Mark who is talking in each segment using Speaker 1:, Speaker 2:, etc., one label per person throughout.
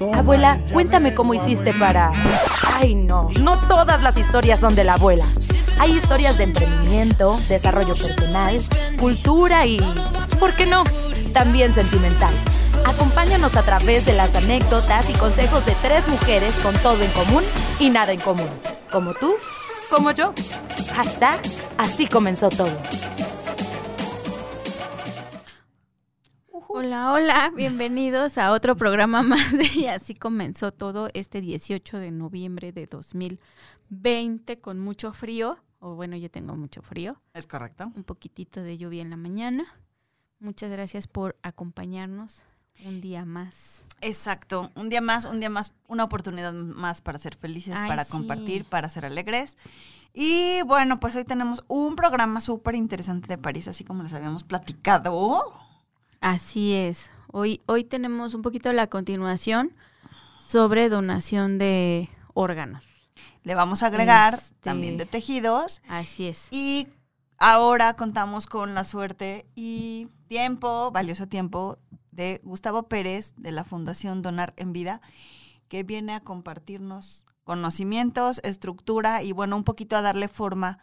Speaker 1: Abuela, cuéntame cómo hiciste para... Ay, no, no todas las historias son de la abuela. Hay historias de emprendimiento, desarrollo personal, cultura y... ¿Por qué no? También sentimental. Acompáñanos a través de las anécdotas y consejos de tres mujeres con todo en común y nada en común. Como tú, como yo. Hashtag, así comenzó todo.
Speaker 2: Hola, hola, bienvenidos a otro programa más de Y así comenzó todo este 18 de noviembre de 2020 con mucho frío, o bueno, yo tengo mucho frío.
Speaker 3: Es correcto.
Speaker 2: Un poquitito de lluvia en la mañana. Muchas gracias por acompañarnos un día más.
Speaker 3: Exacto, un día más, un día más, una oportunidad más para ser felices,
Speaker 2: Ay,
Speaker 3: para
Speaker 2: sí.
Speaker 3: compartir, para ser alegres. Y bueno, pues hoy tenemos un programa súper interesante de París, así como les habíamos platicado.
Speaker 2: Así es. Hoy, hoy tenemos un poquito la continuación sobre donación de órganos.
Speaker 3: Le vamos a agregar
Speaker 2: Este-
Speaker 3: también de tejidos.
Speaker 2: Así es.
Speaker 3: Y ahora contamos con la suerte y tiempo, valioso tiempo, de Gustavo Pérez de la Fundación Donar en Vida, que viene a compartirnos conocimientos, estructura y bueno, un poquito a darle forma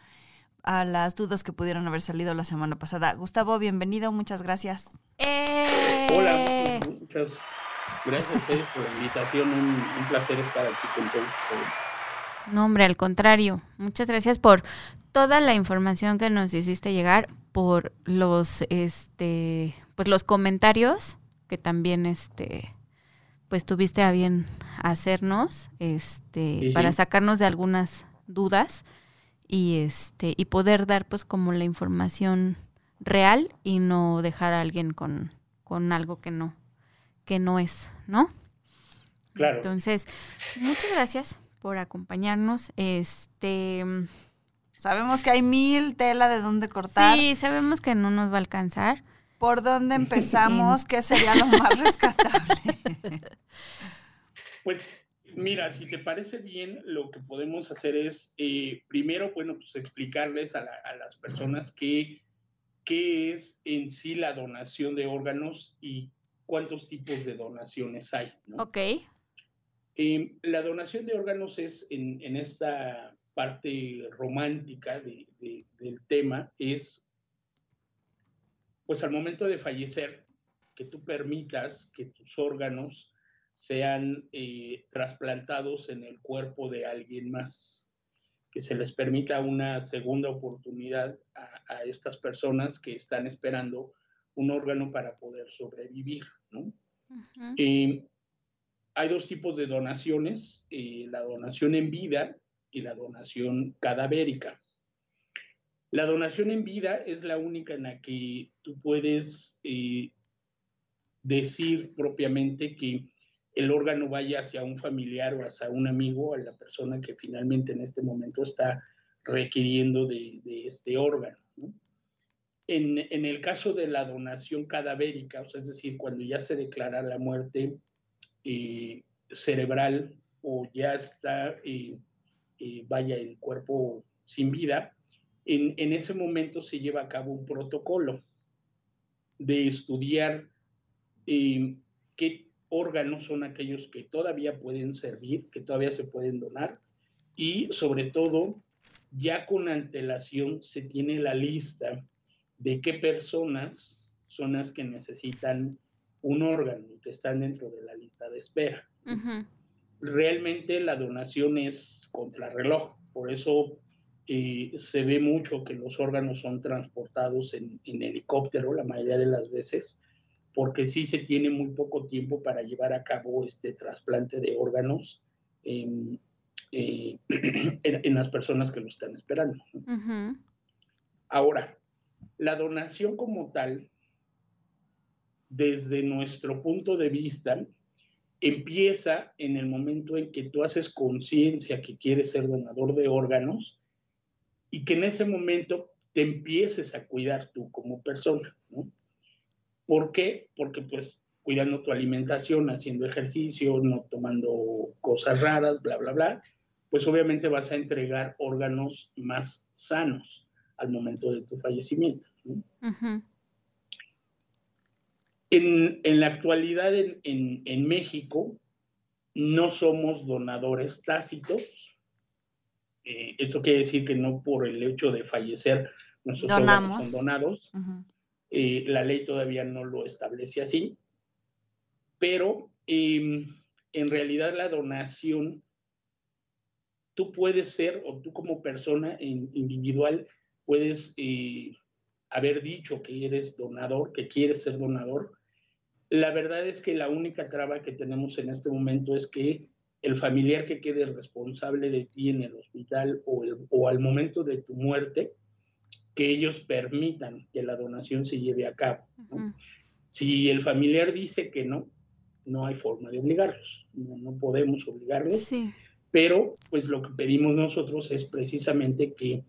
Speaker 3: a las dudas que pudieron haber salido la semana pasada. Gustavo, bienvenido, muchas gracias.
Speaker 2: ¡Eh!
Speaker 4: Hola, muchas gracias a ustedes por la invitación. Un, un placer estar aquí con todos ustedes.
Speaker 2: No, hombre, al contrario. Muchas gracias por toda la información que nos hiciste llegar, por los, este, pues los comentarios que también, este, pues tuviste a bien hacernos, este,
Speaker 4: Sí, sí.
Speaker 2: para sacarnos de algunas dudas y este, y poder dar, pues, como la información real y no dejar a alguien con, con algo que no, que no es, ¿no?
Speaker 4: Claro.
Speaker 2: Entonces, muchas gracias por acompañarnos. Este,
Speaker 3: Sabemos que hay mil tela de dónde cortar.
Speaker 2: sí, sabemos que no nos va a alcanzar.
Speaker 3: ¿Por dónde empezamos? ¿Qué sería lo más rescatable?
Speaker 4: Pues mira, si te parece bien, lo que podemos hacer es, eh, primero, bueno, pues explicarles a, la- a las personas qué, qué es en sí la donación de órganos y cuántos tipos de donaciones hay. ¿no?
Speaker 2: Ok.
Speaker 4: Eh, la donación de órganos es en, en esta parte romántica de- de- del tema, es pues al momento de fallecer, que tú permitas que tus órganos sean eh, trasplantados en el cuerpo de alguien más, que se les permita una segunda oportunidad a, a estas personas que están esperando un órgano para poder sobrevivir. Eh, hay dos tipos de donaciones, eh, la donación en vida y la donación cadavérica. La donación en vida es la única en la que tú puedes eh, decir propiamente que el órgano vaya hacia un familiar o hacia un amigo, a la persona que finalmente en este momento está requiriendo de, este órgano. ¿no? En, el caso de la donación cadavérica, o es decir, cuando ya se declara la muerte eh, cerebral o ya está, eh, eh, vaya, el cuerpo sin vida, en, en ese momento se lleva a cabo un protocolo de estudiar eh, qué órganos son aquellos que todavía pueden servir, que todavía se pueden donar y sobre todo ya con antelación se tiene la lista de qué personas son las que necesitan un órgano y que están dentro de la lista de espera. Realmente la donación es contrarreloj, por eso eh, se ve mucho que los órganos son transportados en, en helicóptero la mayoría de las veces, porque sí se tiene muy poco tiempo para llevar a cabo este trasplante de órganos en, eh, en- en las personas que lo están esperando. Ahora, la donación como tal, desde nuestro punto de vista, empieza en el momento en que tú haces conciencia que quieres ser donador de órganos y que en ese momento te empieces a cuidar tú como persona, ¿no? ¿Por qué? Porque pues cuidando tu alimentación, haciendo ejercicio, no tomando cosas raras, bla, bla, bla, pues obviamente vas a entregar órganos más sanos al momento de tu fallecimiento. En, en la actualidad en, en- en México no somos donadores tácitos. Eh, esto quiere decir que no por el hecho de fallecer nuestros órganos son donados. Eh, la ley todavía no lo establece así, pero em, en realidad la donación, tú puedes ser, o tú como persona individual, puedes eh, haber dicho que eres donador, que quieres ser donador. La verdad es que la única traba que tenemos en este momento es que el familiar que quede responsable de ti en el hospital o, o al momento de tu muerte, que ellos permitan que la donación se lleve a cabo. Si el familiar dice que no, no hay forma de obligarlos, no, podemos obligarlos, pero pues lo que pedimos nosotros es precisamente que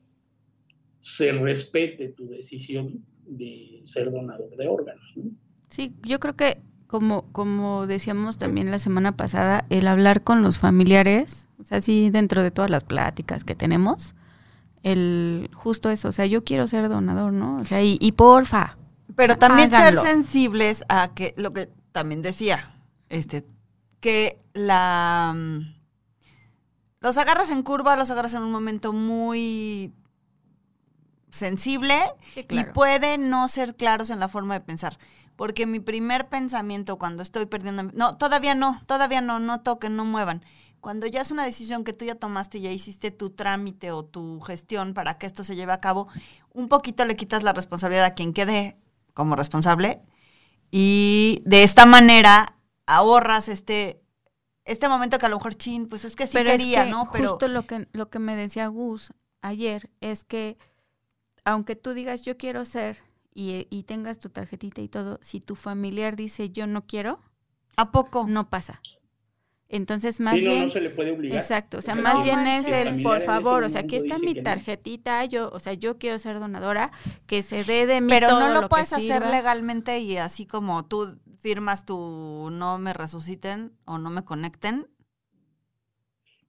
Speaker 4: se respete tu decisión de ser donador de órganos.
Speaker 2: Sí, yo creo que como, como decíamos también la semana pasada, el hablar con los familiares, o sea, sí, dentro de todas las pláticas que tenemos, el justo eso, o sea, yo quiero ser donador, ¿no? O sea, y, porfa.
Speaker 3: Pero también ser sensibles a que lo que también decía, este, que la mm, los agarras en curva, los agarras en un momento muy sensible y pueden no ser claros en la forma de pensar. Porque mi primer pensamiento cuando estoy perdiendo... No, todavía no, todavía no, no toquen, no muevan. Cuando ya es una decisión que tú ya tomaste, y ya hiciste tu trámite o tu gestión para que esto se lleve a cabo, un poquito le quitas la responsabilidad a quien quede como responsable y de esta manera ahorras este este momento que a lo mejor chin, pues es que sí quería, ¿no?
Speaker 2: Pero justo lo que lo que me decía Gus ayer es que aunque tú digas yo quiero ser y, y tengas tu tarjetita y todo, si tu familiar dice yo no quiero,
Speaker 3: ¿a poco?
Speaker 2: No pasa. Entonces, más bien.
Speaker 4: No, se le puede obligar.
Speaker 2: Exacto, o sea, más bien es el, por favor, o sea, aquí está mi tarjetita, yo, o sea, yo quiero ser donadora, que se dé de mí
Speaker 3: Pero
Speaker 2: no
Speaker 3: lo, puedes hacer legalmente y así como tú firmas tu no me resuciten o no me conecten.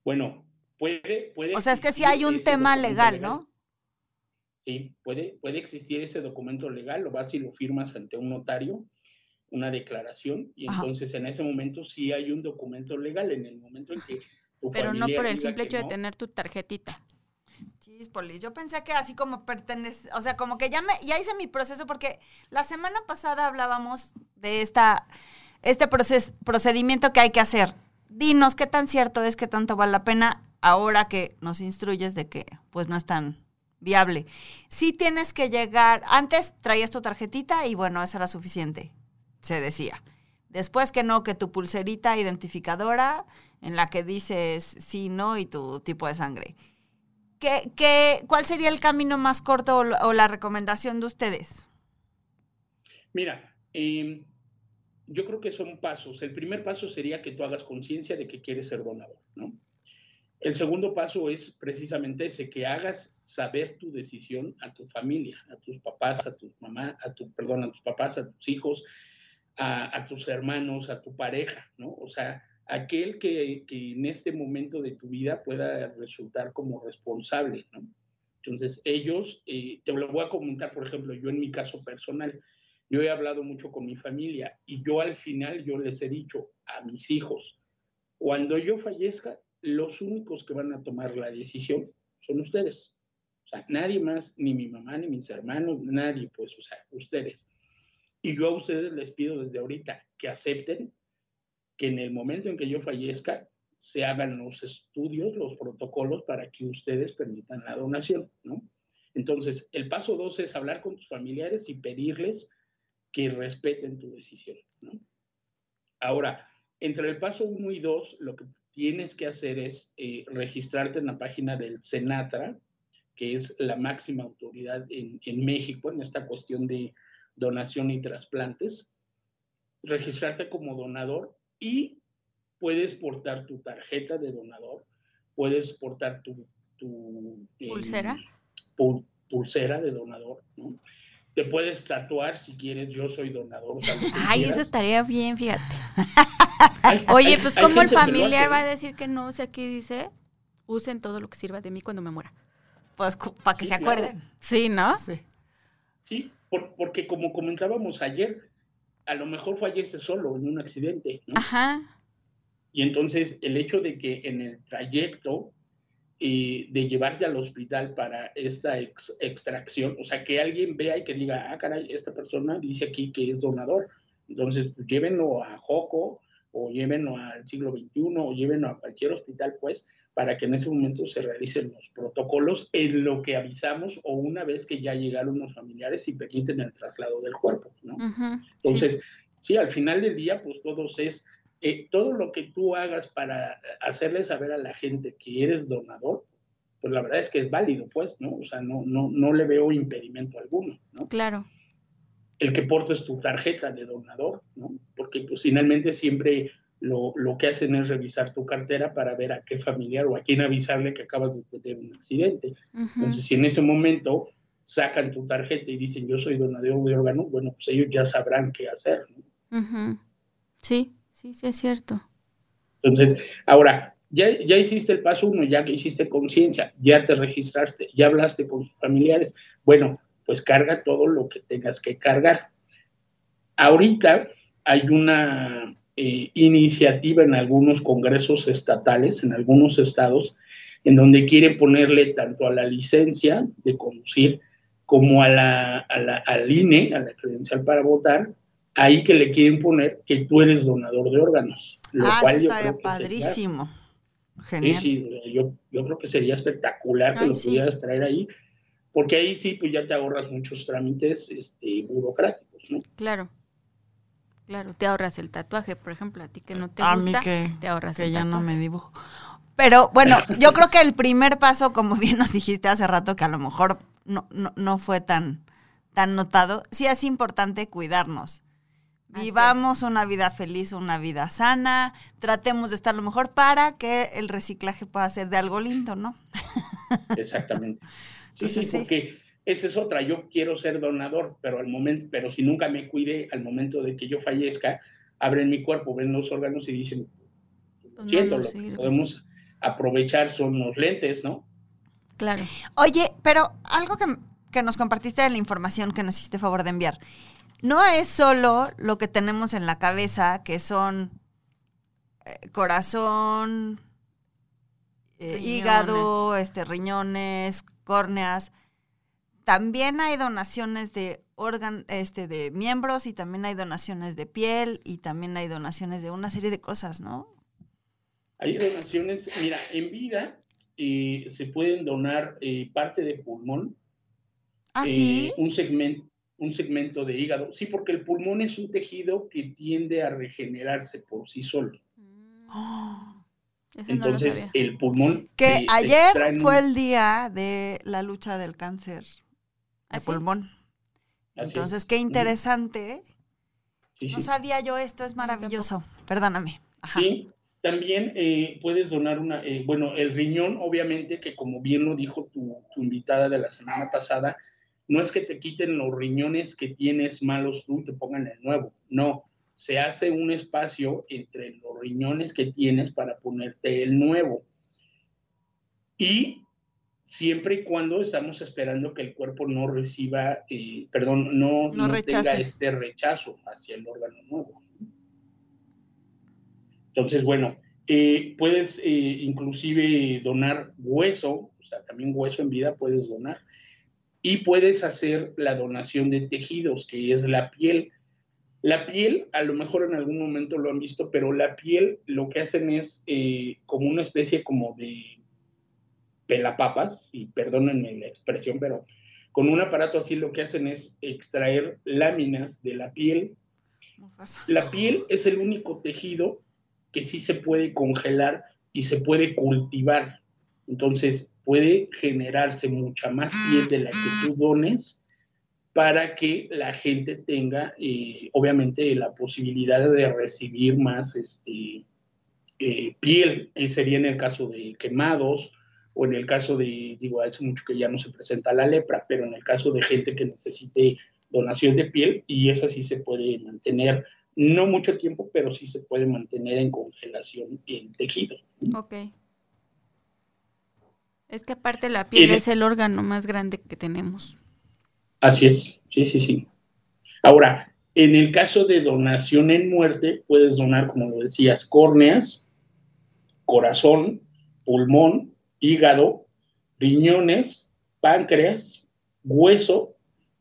Speaker 4: Bueno, puede, puede.
Speaker 3: O sea, es que si hay un tema legal, ¿no?
Speaker 4: Sí, puede, puede existir ese documento legal, lo vas y lo firmas ante un notario una declaración y entonces en ese momento sí hay un documento legal en el momento en que
Speaker 2: tu Pero no por el simple hecho de tener tu tarjetita.
Speaker 3: Chispoli, yo pensé que así como pertenece, o sea, como que ya me ya hice mi proceso porque la semana pasada hablábamos de esta este proces, procedimiento que hay que hacer. Dinos qué tan cierto es, qué tanto vale la pena ahora que nos instruyes de que pues no es tan viable. Sí tienes que llegar, antes traías tu tarjetita y bueno, eso era suficiente se decía. Después que no, que tu pulserita identificadora en la que dices sí, no y tu tipo de sangre. ¿Qué, qué, cuál sería el camino más corto o, la recomendación de ustedes?
Speaker 4: Mira, em, yo creo que son pasos. El primer paso sería que tú hagas conciencia de que quieres ser donador, ¿no? El segundo paso es precisamente ese, que hagas saber tu decisión a tu familia, a tus papás, a tu mamá, a tu, perdón, a tus papás, a tus hijos, a, tus hermanos, a tu pareja, ¿no? O sea, aquel que, en este momento de tu vida pueda resultar como responsable, ¿no? Entonces, ellos, eh, te lo voy a comentar, por ejemplo, yo en mi caso personal, yo he hablado mucho con mi familia y yo al final, yo les he dicho a mis hijos, cuando yo fallezca, los únicos que van a tomar la decisión son ustedes. O sea, nadie más, ni mi mamá, ni mis hermanos, nadie, pues, o sea, ustedes. Y yo a ustedes les pido desde ahorita que acepten que en el momento en que yo fallezca se hagan los estudios, los protocolos para que ustedes permitan la donación, ¿no? Entonces, el paso dos es hablar con tus familiares y pedirles que respeten tu decisión, ¿no? Ahora, entre el paso uno y dos, lo que tienes que hacer es eh, registrarte en la página del Senatra, que es la máxima autoridad en, en México en esta cuestión de donación y trasplantes, registrarte como donador y puedes portar tu tarjeta de donador, puedes portar tu,
Speaker 2: em, pulsera.
Speaker 4: pulsera de donador, ¿no? Te puedes tatuar si quieres, yo soy donador.
Speaker 2: Ay, eso estaría bien, fíjate. Oye, pues como el familiar va a decir que no, o sea, aquí dice, usen todo lo que sirva de mí cuando me muera.
Speaker 3: Pues para que se acuerden.
Speaker 2: Sí, ¿no?
Speaker 3: Sí.
Speaker 4: Sí, porque como comentábamos ayer, a lo mejor fallece solo en un accidente.
Speaker 2: Ajá.
Speaker 4: Y entonces el hecho de que en el trayecto eh, de llevarte al hospital para esta extracción, o sea, que alguien vea y que diga, ah, caray, esta persona dice aquí que es donador, entonces pues, llévenlo a Joco o llévenlo al siglo XXI o llévenlo a cualquier hospital, pues, para que en ese momento se realicen los protocolos en lo que avisamos o una vez que ya llegaron los familiares y permiten el traslado del cuerpo, ¿no? Entonces, sí. al final del día, pues todos es, eh, todo lo que tú hagas para hacerle saber a la gente que eres donador, pues la verdad es que es válido, pues, ¿no? O sea, no, no, no le veo impedimento alguno, ¿no?
Speaker 2: Claro.
Speaker 4: El que portes tu tarjeta de donador, ¿no? Porque pues finalmente siempre lo, que hacen es revisar tu cartera para ver a qué familiar o a quién avisarle que acabas de tener un accidente. Entonces, si en ese momento sacan tu tarjeta y dicen yo soy donador de órganos, bueno, pues ellos ya sabrán qué hacer.
Speaker 2: Sí, sí, sí es cierto.
Speaker 4: Entonces, ahora, ya, ya hiciste el paso uno, ya que hiciste conciencia, ya te registraste, ya hablaste con tus familiares, bueno, pues carga todo lo que tengas que cargar. Ahorita hay una eh, iniciativa en algunos congresos estatales, en algunos estados, en donde quieren ponerle tanto a la licencia de conducir como a la, al INE, a la credencial para votar, ahí que le quieren poner que tú eres donador de órganos.
Speaker 3: Lo ah, cual eso estaría padrísimo.
Speaker 4: Genial. Sí, yo, yo, creo que sería espectacular que lo pudieras traer ahí, porque ahí sí, pues ya te ahorras muchos trámites este, burocráticos, ¿no?
Speaker 2: Claro. Claro, te ahorras el tatuaje, por ejemplo, a ti que no te a gusta, mí que, te ahorras
Speaker 3: que ya no me dibujo. Pero bueno, yo creo que el primer paso, como bien nos dijiste hace rato, que a lo mejor no, no, fue tan, tan notado, sí es importante cuidarnos. Vivamos una vida feliz, una vida sana, tratemos de estar lo mejor para que el reciclaje pueda ser de algo lindo, ¿no?
Speaker 4: Exactamente. Sí, sí, sí, porque esa es otra, yo quiero ser donador, pero al momento, pero si nunca me cuide, al momento de que yo fallezca, abren mi cuerpo, ven los órganos y dicen, pues siento, lo que podemos aprovechar son los lentes, ¿no?
Speaker 2: Claro.
Speaker 3: Oye, pero algo que, nos compartiste de la información que nos hiciste favor de enviar, no es solo lo que tenemos en la cabeza, que son eh, corazón, eh, hígado, este, riñones, córneas, también hay donaciones de órganos, este, de miembros y también hay donaciones de piel y también hay donaciones de una serie de cosas, ¿no?
Speaker 4: Hay donaciones, mira, en vida eh, se pueden donar eh, parte de pulmón.
Speaker 3: ¿Ah, sí?
Speaker 4: Eh, un segmento, un segmento de hígado. Sí, porque el pulmón es un tejido que tiende a regenerarse por sí solo.
Speaker 2: Mm.
Speaker 4: Entonces, el pulmón.
Speaker 3: Que ayer fue el día de la lucha del cáncer de pulmón. Entonces, qué interesante. no sabía yo esto, es maravilloso. Perdóname.
Speaker 4: Sí, también eh, puedes donar una, eh, bueno, el riñón, obviamente, que como bien lo dijo tu, invitada de la semana pasada, no es que te quiten los riñones que tienes malos tú y te pongan el nuevo, no, se hace un espacio entre los riñones que tienes para ponerte el nuevo. Y siempre y cuando estamos esperando que el cuerpo no reciba, eh, perdón, no, tenga este rechazo hacia el órgano nuevo. Entonces, bueno, eh, puedes eh, inclusive donar hueso, o sea, también hueso en vida puedes donar, y puedes hacer la donación de tejidos, que es la piel. La piel, a lo mejor en algún momento lo han visto, pero la piel lo que hacen es como una especie como de pelapapas, y perdónenme la expresión, pero con un aparato así lo que hacen es extraer láminas de la piel. La piel es el único tejido que sí se puede congelar y se puede cultivar. Entonces puede generarse mucha más piel de la que tú dones para que la gente tenga, eh, obviamente, la posibilidad de recibir más este, eh, piel, que sería en el caso de quemados o en el caso de, digo, hace mucho que ya no se presenta la lepra, pero en el caso de gente que necesite donación de piel, y esa sí se puede mantener, no mucho tiempo, pero sí se puede mantener en congelación en tejido.
Speaker 2: Ok. Es que aparte la piel es el órgano más grande que tenemos.
Speaker 4: Así es, sí, sí, sí. Ahora, en el caso de donación en muerte, puedes donar, como lo decías, córneas, corazón, pulmón, hígado, riñones, páncreas, hueso,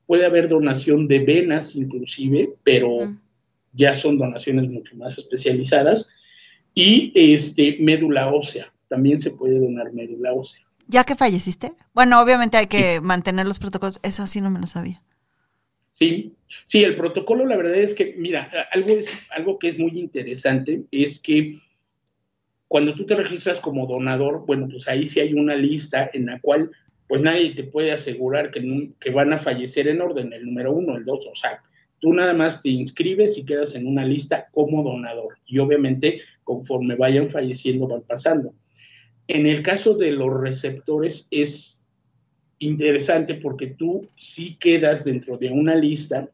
Speaker 4: puede haber donación de venas inclusive, pero ya son donaciones mucho más especializadas, y este, médula ósea, también se puede donar médula ósea.
Speaker 3: ¿Ya que falleciste? Bueno, obviamente hay que mantener los protocolos, eso sí no me lo sabía.
Speaker 4: Sí, sí, el protocolo, la verdad es que, mira, algo, algo que es muy interesante es que cuando tú te registras como donador, bueno, pues ahí sí hay una lista en la cual pues nadie te puede asegurar que, van a fallecer en orden, el número uno, el dos, o sea, tú nada más te inscribes y quedas en una lista como donador y obviamente conforme vayan falleciendo van pasando. En el caso de los receptores es interesante porque tú sí quedas dentro de una lista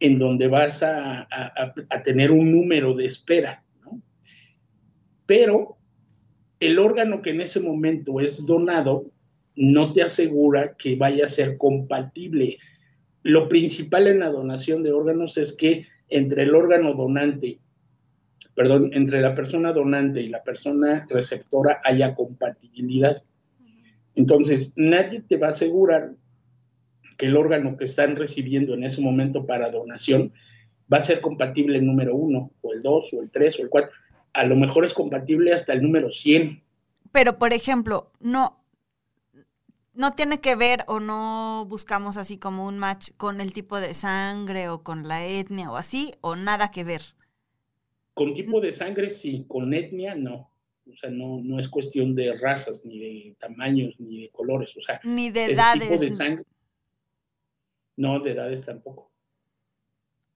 Speaker 4: en donde vas a tener un número de espera pero el órgano que en ese momento es donado no te asegura que vaya a ser compatible. Lo principal en la donación de órganos es que entre el órgano donante, perdón, entre la persona donante y la persona receptora haya compatibilidad. Entonces, nadie te va a asegurar que el órgano que están recibiendo en ese momento para donación va a ser compatible el número uno, o el dos, o el tres, o el cuatro a lo mejor es compatible hasta el número 100.
Speaker 3: Pero, por ejemplo, no, no tiene que ver o no buscamos así como un match con el tipo de sangre o con la etnia o así, o nada que ver.
Speaker 4: Con tipo de sangre sí, con etnia no. O sea, no, no es cuestión de razas, ni de tamaños, ni de colores. O sea,
Speaker 3: ni de edades.
Speaker 4: Tipo de sangre. No, de edades tampoco.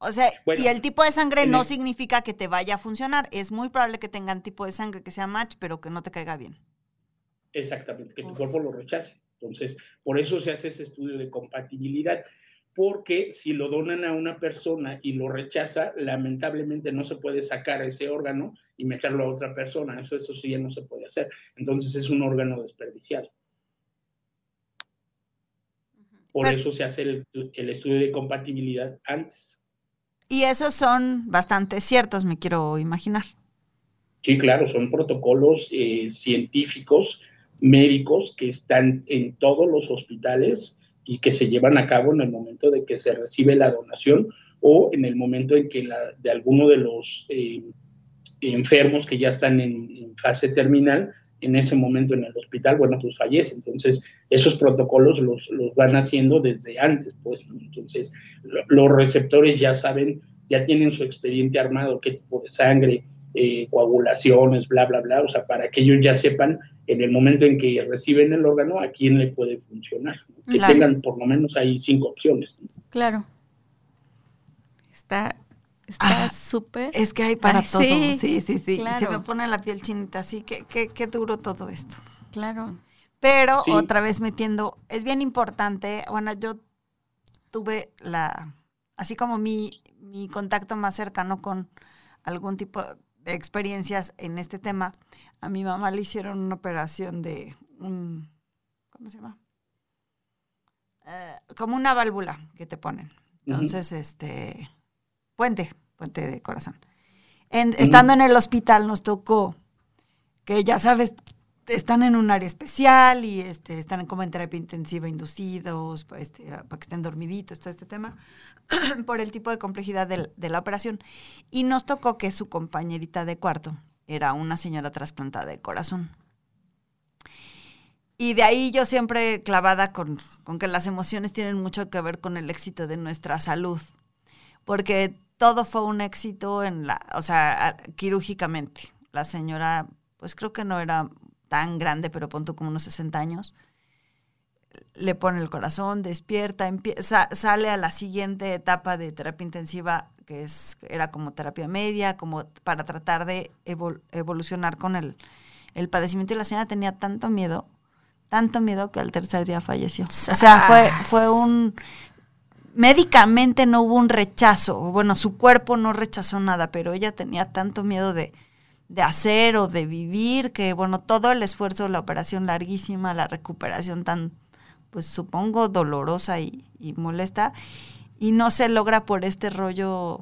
Speaker 3: O sea, y el tipo de sangre no significa que te vaya a funcionar. Es muy probable que tengan tipo de sangre que sea match, pero que no te caiga bien.
Speaker 4: Exactamente, que tu cuerpo lo rechace. Entonces, por eso se hace ese estudio de compatibilidad. Porque si lo donan a una persona y lo rechaza, lamentablemente no se puede sacar ese órgano y meterlo a otra persona. Eso, eso sí ya no se puede hacer. Entonces es un órgano desperdiciado. Por eso se hace el estudio de compatibilidad antes.
Speaker 3: Y esos son bastante ciertos, me quiero imaginar.
Speaker 4: Sí, claro, son protocolos eh, científicos, médicos, que están en todos los hospitales y que se llevan a cabo en el momento de que se recibe la donación o en el momento en que la, de alguno de los eh, enfermos que ya están en, fase terminal, en ese momento en el hospital, bueno, pues fallece. Entonces, esos protocolos los, los van haciendo desde antes, pues. Entonces, los receptores ya saben, ya tienen su expediente armado, qué tipo de sangre, eh, coagulaciones, bla, bla, bla, o sea, para que ellos ya sepan en el momento en que reciben el órgano a quién le puede funcionar, que tengan por lo menos ahí cinco opciones.
Speaker 2: Claro. Está Está súper.
Speaker 3: Es que hay para todo. Sí, sí, sí. sí. Se me pone la piel chinita, así que qué duro todo esto.
Speaker 2: Claro.
Speaker 3: Pero otra vez metiendo, es bien importante, bueno, yo tuve la, así como mi, mi contacto más cercano con algún tipo de experiencias en este tema, a mi mamá le hicieron una operación de un, ¿cómo se llama? Eh, como una válvula que te ponen. Entonces, este, puente, puente de corazón. Estando en el hospital nos tocó que ya sabes, están en un área especial y este, están como en terapia intensiva inducidos, este, para que estén dormiditos, todo este tema, por el tipo de complejidad de, la operación. Y nos tocó que su compañerita de cuarto era una señora trasplantada de corazón. Y de ahí yo siempre clavada con, con que las emociones tienen mucho que ver con el éxito de nuestra salud, porque todo fue un éxito en la, o sea, quirúrgicamente. La señora, pues creo que no era tan grande, pero punto como unos 60 años. Le pone el corazón, despierta, empieza, sale a la siguiente etapa de terapia intensiva, que es, era como terapia media, como para tratar de evolucionar con el, el padecimiento. Y la señora tenía tanto miedo, tanto miedo que al tercer día falleció. O sea, fue, fue un médicamente no hubo un rechazo, bueno, su cuerpo no rechazó nada, pero ella tenía tanto miedo de, hacer o de vivir que, bueno, todo el esfuerzo, la operación larguísima, la recuperación tan, pues supongo, dolorosa y, molesta, y no se logra por este rollo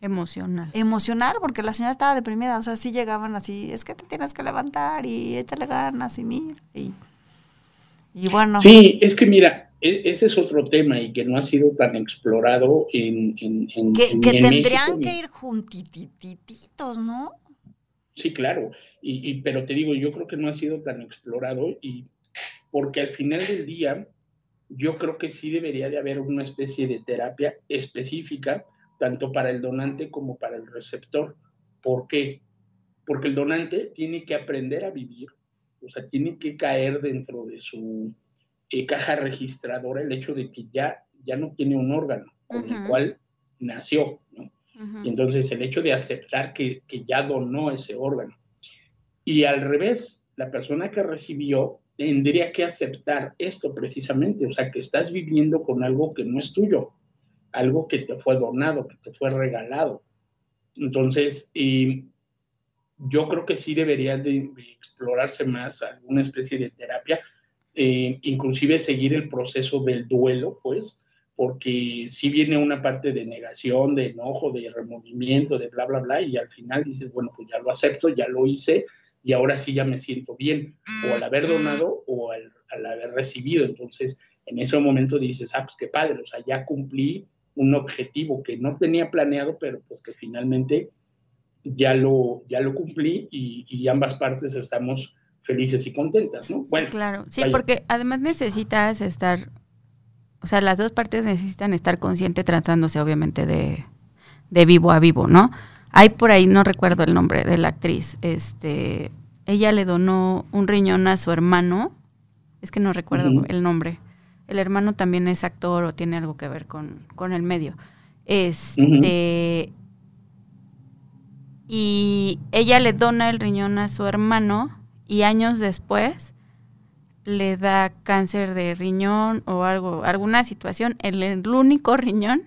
Speaker 2: Emocional.
Speaker 3: emocional, porque la señora estaba deprimida, o sea, sí llegaban así, es que te tienes que levantar y échale ganas y mira, y, y bueno.
Speaker 4: Sí, es que mira, ese es otro tema y que no ha sido tan explorado en... en, en
Speaker 3: Que,
Speaker 4: en-
Speaker 3: que tendrían
Speaker 4: México,
Speaker 3: que ir juntitititos, ¿no?
Speaker 4: Sí, claro, y, y- pero te digo, yo creo que no ha sido tan explorado y porque al final del día yo creo que sí debería de haber una especie de terapia específica tanto para el donante como para el receptor. ¿Por qué? Porque el donante tiene que aprender a vivir, o sea, tiene que caer dentro de su eh, caja registradora el hecho de que ya, ya no tiene un órgano con el cual nació, ¿no?
Speaker 2: Ujú.
Speaker 4: Y entonces el hecho de aceptar que, que ya donó ese órgano. Y al revés, la persona que recibió tendría que aceptar esto precisamente, o sea, que estás viviendo con algo que no es tuyo, algo que te fue donado, que te fue regalado. Entonces, eh, yo creo que sí debería de, de explorarse más alguna especie de terapia, eh, inclusive seguir el proceso del duelo, pues, porque si viene una parte de negación, de enojo, de removimiento, de bla, bla, bla, y al final dices, bueno, pues ya lo acepto, ya lo hice, y ahora sí ya me siento bien, o al haber donado o al, al haber recibido. Entonces, en ese momento dices, ah, pues qué padre, o sea, ya cumplí un objetivo que no tenía planeado, pero pues que finalmente ya lo, ya lo cumplí y, y ambas partes estamos felices y contentas, ¿no? Bueno,
Speaker 2: Claro, sí,
Speaker 4: vaya.
Speaker 2: porque además necesitas estar, o sea, las dos partes necesitan estar conscientes tratándose obviamente de, de vivo a vivo, ¿no? Hay por ahí, no recuerdo el nombre de la actriz, este, ella le donó un riñón a su hermano, es que no recuerdo el nombre, el hermano también es actor o tiene algo que ver con, con el medio, este, y ella le dona el riñón a su hermano y años después le da cáncer de riñón o algo, alguna situación, el, el único riñón,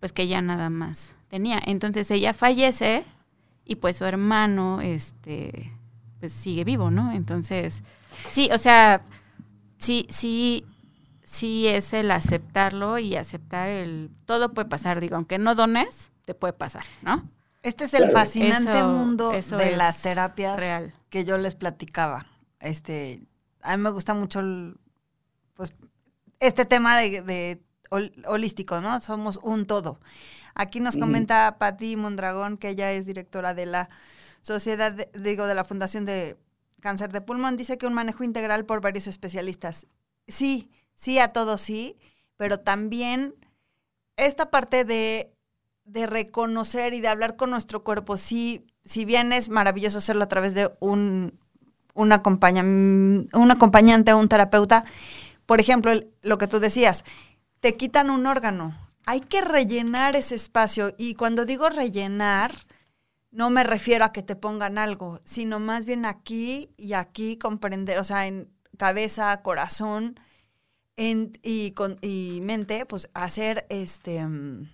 Speaker 2: pues que ya nada más tenía. Entonces ella fallece y pues su hermano, este, pues sigue vivo, ¿no? Entonces, sí, o sea, sí, sí, sí es el aceptarlo y aceptar el, todo puede pasar, digo, aunque no dones, te puede pasar, ¿no?
Speaker 3: Este es el
Speaker 4: Claro.
Speaker 3: fascinante
Speaker 2: Eso-
Speaker 3: mundo
Speaker 2: eso
Speaker 3: de las terapias
Speaker 2: Real.
Speaker 3: que yo les platicaba. Este, a mí me gusta mucho el, pues, este tema de, de hol- holístico, ¿no? Somos un todo. Aquí nos comenta Patti Mondragón, que ella es directora de la Sociedad, de- digo, de la Fundación de Cáncer de Pulmón, dice que un manejo integral por varios especialistas. Sí, sí a todo sí, pero también esta parte de, de reconocer y de hablar con nuestro cuerpo, sí, si bien es maravilloso hacerlo a través de un, un, acompaña- un acompañante o un terapeuta, por ejemplo, lo que tú decías, te quitan un órgano, hay que rellenar ese espacio. Y cuando digo rellenar, no me refiero a que te pongan algo, sino más bien aquí y aquí comprender, o sea, en cabeza, corazón en- y, con, y mente, pues hacer este mm,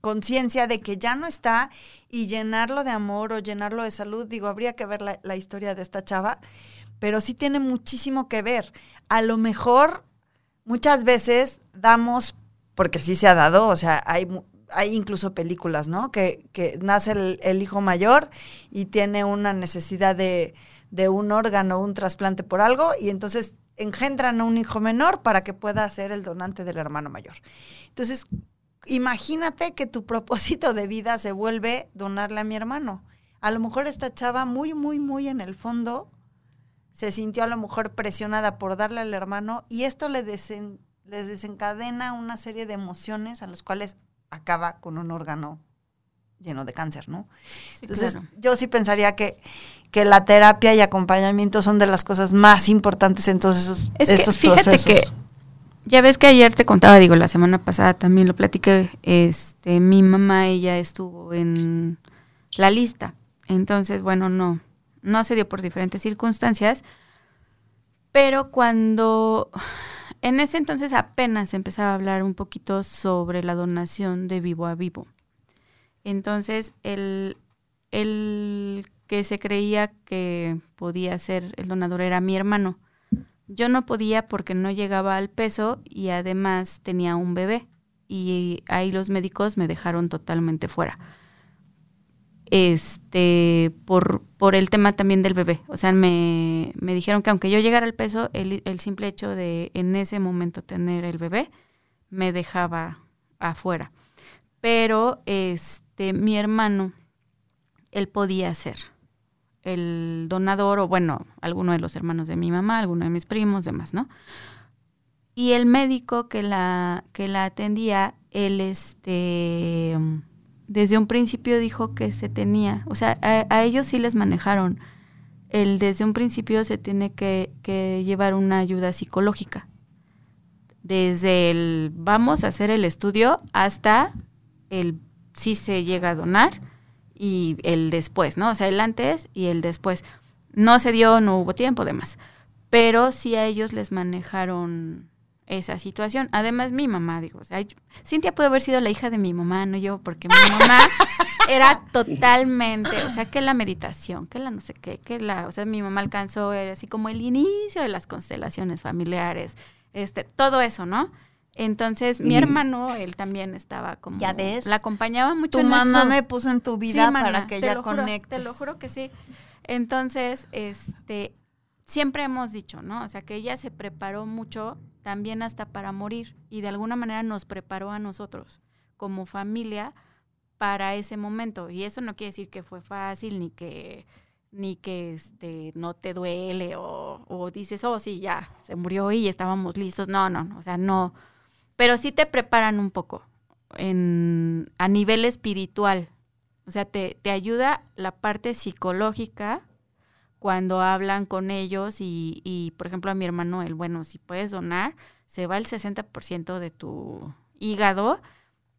Speaker 3: conciencia de que ya no está y llenarlo de amor o llenarlo de salud. Digo, habría que ver la, la historia de esta chava, pero sí tiene muchísimo que ver. A lo mejor muchas veces damos, porque sí se ha dado, o sea, hay, hay incluso películas, ¿no? Que, que nace el, el hijo mayor y tiene una necesidad de, de un órgano, un trasplante por algo, y entonces engendran a un hijo menor para que pueda ser el donante del hermano mayor. Entonces, imagínate que tu propósito de vida se vuelve donarle a mi hermano. A lo mejor esta chava muy, muy, muy en el fondo se sintió a lo mejor presionada por darle al hermano y esto le, desen- le desencadena una serie de emociones a las cuales acaba con un órgano lleno de cáncer, ¿no?
Speaker 2: Sí,
Speaker 3: Entonces,
Speaker 2: claro.
Speaker 3: yo sí pensaría que, que la terapia y acompañamiento son de las cosas más importantes en todos esos
Speaker 2: Es que
Speaker 3: estos
Speaker 2: fíjate
Speaker 3: procesos.
Speaker 2: que ya ves que ayer te contaba, digo, la semana pasada también lo platiqué, este, mi mamá, ella estuvo en la lista. Entonces, bueno, no, no se dio por diferentes circunstancias, pero cuando en ese entonces apenas empezaba a hablar un poquito sobre la donación de vivo a vivo. Entonces, el, el que se creía que podía ser el donador era mi hermano. Yo no podía porque no llegaba al peso y además tenía un bebé. y ahí los médicos me dejaron totalmente fuera. Este, por, por el tema también del bebé. O sea, me, me dijeron que aunque yo llegara al peso, el, el simple hecho de en ese momento tener el bebé me dejaba afuera. Pero este, mi hermano, él podía ser el donador, o bueno, alguno de los hermanos de mi mamá, alguno de mis primos, demás, ¿no? Y el médico que la, que la atendía, él este desde un principio dijo que se tenía, o sea, a, ellos sí les manejaron. El desde un principio se tiene que, que llevar una ayuda psicológica. Desde el vamos a hacer el estudio hasta el si se llega a donar y el después, ¿no? O sea, el antes y el después. No se dio, no hubo tiempo, demás. Pero sí a ellos les manejaron esa situación. Además, mi mamá, digo, o sea, Cintia puede haber sido la hija de mi mamá, no yo, porque mi mamá era totalmente, o sea, que la meditación, que la no sé qué, que la, o sea, mi mamá alcanzó era así como el inicio de las constelaciones familiares, este, todo eso, ¿no? Entonces, mi hermano, él también estaba como...
Speaker 3: Ya ves.
Speaker 2: La acompañaba mucho
Speaker 3: tu mamá me puso en tu vida para que ella conecte.
Speaker 2: Te lo juro que sí. Entonces, este, siempre hemos dicho, ¿no? O sea, que ella se preparó mucho también hasta para morir y de alguna manera nos preparó a nosotros como familia para ese momento. Y eso no quiere decir que fue fácil ni que ni que este no te duele o, o dices, oh sí, ya, se murió y estábamos listos. No, no, no, o sea, no, pero sí te preparan un poco en, a nivel espiritual. O sea, te, te ayuda la parte psicológica cuando hablan con ellos y, y, por ejemplo, a mi hermano, el bueno, si puedes donar, se va el 60% de tu hígado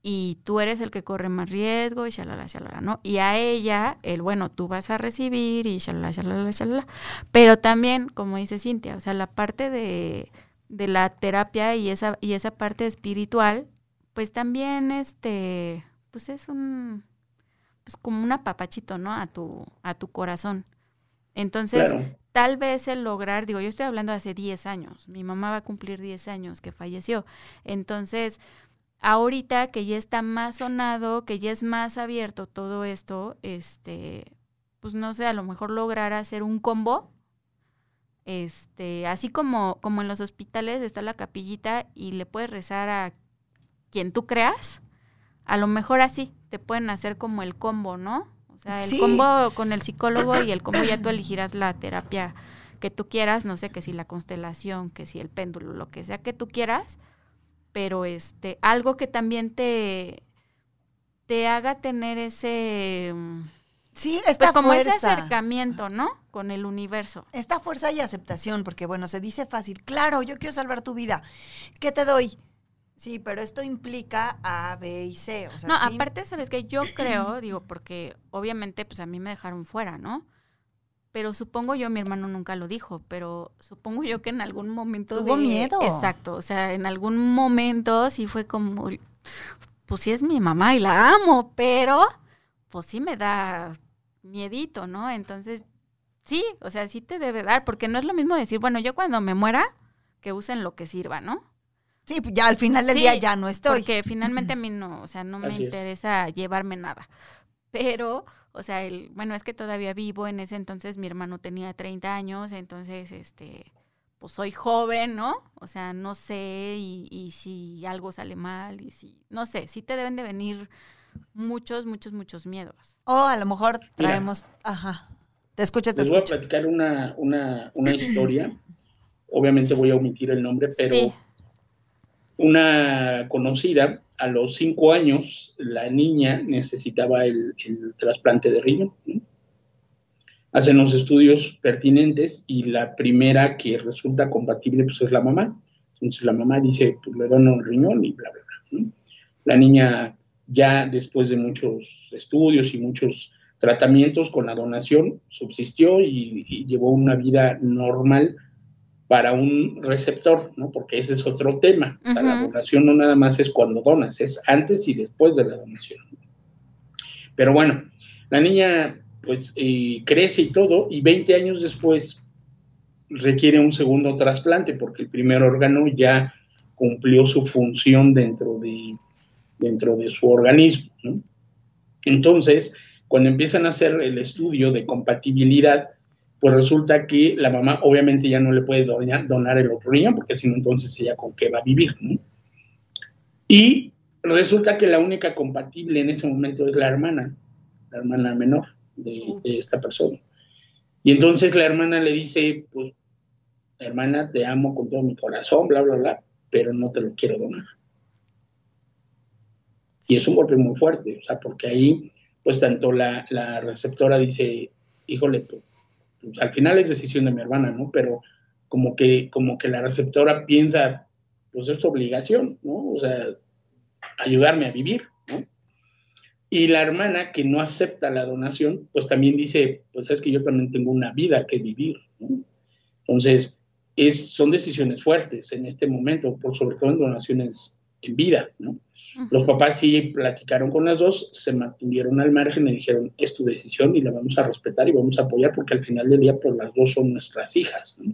Speaker 2: y tú eres el que corre más riesgo y shalala, shalala, ¿no? Y a ella, el bueno, tú vas a recibir y shalala, shalala, shalala. Pero también, como dice Cintia, o sea, la parte de de la terapia y esa, y esa parte espiritual, pues también este, pues es un, pues como un apapachito, ¿no? A tu, a tu corazón. Entonces, tal vez el lograr, digo, yo estoy hablando de hace 10 años, mi mamá va a cumplir 10 años que falleció. Entonces, ahorita que ya está más sonado, que ya es más abierto todo esto, este, pues no sé, a lo mejor lograr hacer un combo este, así como, como en los hospitales está la capillita y le puedes rezar a quien tú creas, a lo mejor así te pueden hacer como el combo, ¿no? O sea, el combo con el psicólogo y el combo ya tú elegirás la terapia que tú quieras, no sé, que si la constelación, que si el péndulo, lo que sea que tú quieras, pero este, algo que también te, te haga tener ese
Speaker 3: Sí, esta pues
Speaker 2: como ese acercamiento, ¿no? Con el universo.
Speaker 3: Esta fuerza y aceptación, porque bueno, se dice fácil, claro, yo quiero salvar tu vida. ¿Qué te doy? Sí, pero esto implica A, B y C.
Speaker 2: no, aparte, ¿sabes que Yo creo, digo, porque obviamente pues a mí me dejaron fuera, ¿no? Pero supongo yo, mi hermano nunca lo dijo, pero supongo yo que en algún momento...
Speaker 3: Tuvo miedo.
Speaker 2: Exacto, o sea, en algún momento sí fue como, pues sí es mi mamá y la amo, pero pues sí me da miedito, ¿no? Entonces, sí, o sea, sí te debe dar, porque no es lo mismo decir, bueno, yo cuando me muera, que usen lo que sirva, ¿no?
Speaker 3: Sí, ya al final del día ya no estoy.
Speaker 2: Porque finalmente a mí no, o sea, no me interesa llevarme nada. Pero, o sea, el, bueno, es que todavía vivo, en ese entonces mi hermano tenía 30 años, entonces, este, pues soy joven, ¿no? O sea, no sé, y, y si algo sale mal, y si, no sé, sí te deben de venir muchos, muchos, muchos miedos.
Speaker 3: O a lo mejor traemos, ajá, te escucho, te
Speaker 4: Les voy a platicar una, una, una historia. Obviamente voy a omitir el nombre, pero una conocida, a los cinco años, la niña necesitaba el, trasplante de riñón. Hacen los estudios pertinentes y la primera que resulta compatible pues, es la mamá. Entonces la mamá dice, pues le dono el riñón y bla, bla, bla. La niña ya después de muchos estudios y muchos tratamientos con la donación, subsistió y, llevó una vida normal para un receptor, ¿no? Porque ese es otro tema. La donación no nada más es cuando donas, es antes y después de la donación. Pero bueno, la niña pues eh, crece y todo, y 20 años después requiere un segundo trasplante porque el primer órgano ya cumplió su función dentro de dentro de su organismo. Entonces, cuando empiezan a hacer el estudio de compatibilidad, pues resulta que la mamá obviamente ya no le puede donar, el otro riñón, porque si no, entonces ella con qué va a vivir. Y resulta que la única compatible en ese momento es la hermana, la hermana menor de, esta persona. Y entonces la hermana le dice, pues, hermana, te amo con todo mi corazón, bla, bla, bla, pero no te lo quiero donar. Y es un golpe muy fuerte, o sea, porque ahí, pues tanto la, receptora dice, híjole, pues, pues, al final es decisión de mi hermana, ¿no? Pero como que, como que la receptora piensa, pues es tu obligación, ¿no? O sea, ayudarme a vivir, ¿no? Y la hermana que no acepta la donación, pues también dice, pues es que yo también tengo una vida que vivir, ¿no? Entonces, es, son decisiones fuertes en este momento, por sobre todo en donaciones en vida, ¿no? Los papás sí platicaron con las dos, se mantuvieron al margen y dijeron, es tu decisión y la vamos a respetar y vamos a apoyar porque al final del día, pues las dos son nuestras hijas, ¿no?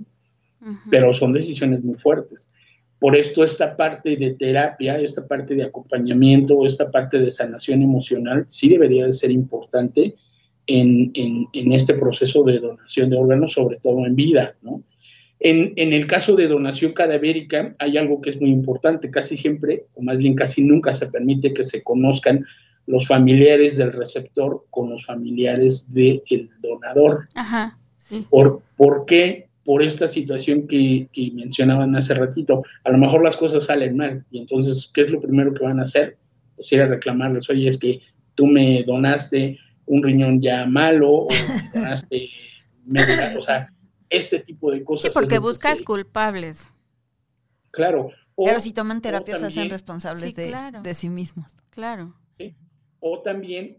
Speaker 4: Pero son decisiones muy fuertes. Por esto esta parte de terapia, esta parte de acompañamiento, esta parte de sanación emocional sí debería de ser importante en, en este proceso de donación de órganos, sobre todo en vida, ¿no? En, el caso de donación cadavérica hay algo que es muy importante, casi siempre, o más bien casi nunca se permite que se conozcan los familiares del receptor con los familiares del donador.
Speaker 2: Ajá, sí.
Speaker 4: ¿Por, ¿Por qué? Por esta situación que, que, mencionaban hace ratito. A lo mejor las cosas salen mal y entonces, ¿qué es lo primero que van a hacer? Pues ir a reclamarles, oye, es que tú me donaste un riñón ya malo o me donaste medio, o sea, este tipo de cosas.
Speaker 2: Sí, porque buscas culpables.
Speaker 4: Claro.
Speaker 3: Pero si toman terapia se hacen responsables de, sí mismos.
Speaker 2: Claro.
Speaker 4: O también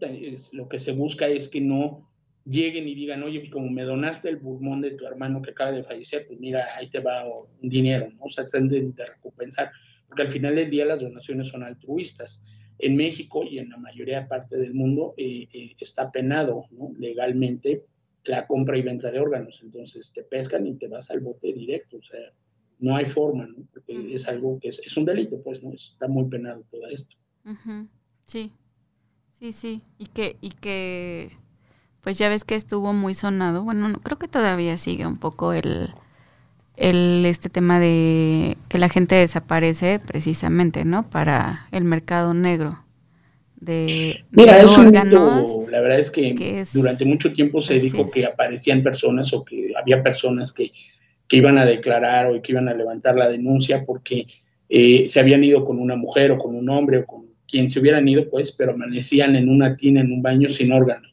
Speaker 4: lo que se busca es que no lleguen y digan, oye, pues como me donaste el pulmón de tu hermano que acaba de fallecer, pues mira, ahí te va un dinero, ¿no? O sea, tratan de, recompensar, porque al final del día las donaciones son altruistas. En México y en la mayoría parte del mundo eh, eh, está penado ¿no? legalmente la compra y venta de órganos. Entonces te pescan y te vas al bote directo. O sea, no hay forma, ¿no? Porque es algo que es, un delito, pues, ¿no? Está muy penado todo esto.
Speaker 2: Sí, sí, sí. Y que, y que, pues ya ves que estuvo muy sonado. Bueno, no, creo que todavía sigue un poco el, el, este tema de que la gente desaparece precisamente, ¿no? Para el mercado negro de,
Speaker 4: Mira, es un mito, la verdad es que, durante mucho tiempo se dijo que aparecían personas o que había personas que, iban a declarar o que iban a levantar la denuncia porque eh, se habían ido con una mujer o con un hombre o con quien se hubieran ido, pues, pero amanecían en una tina, en un baño sin órganos.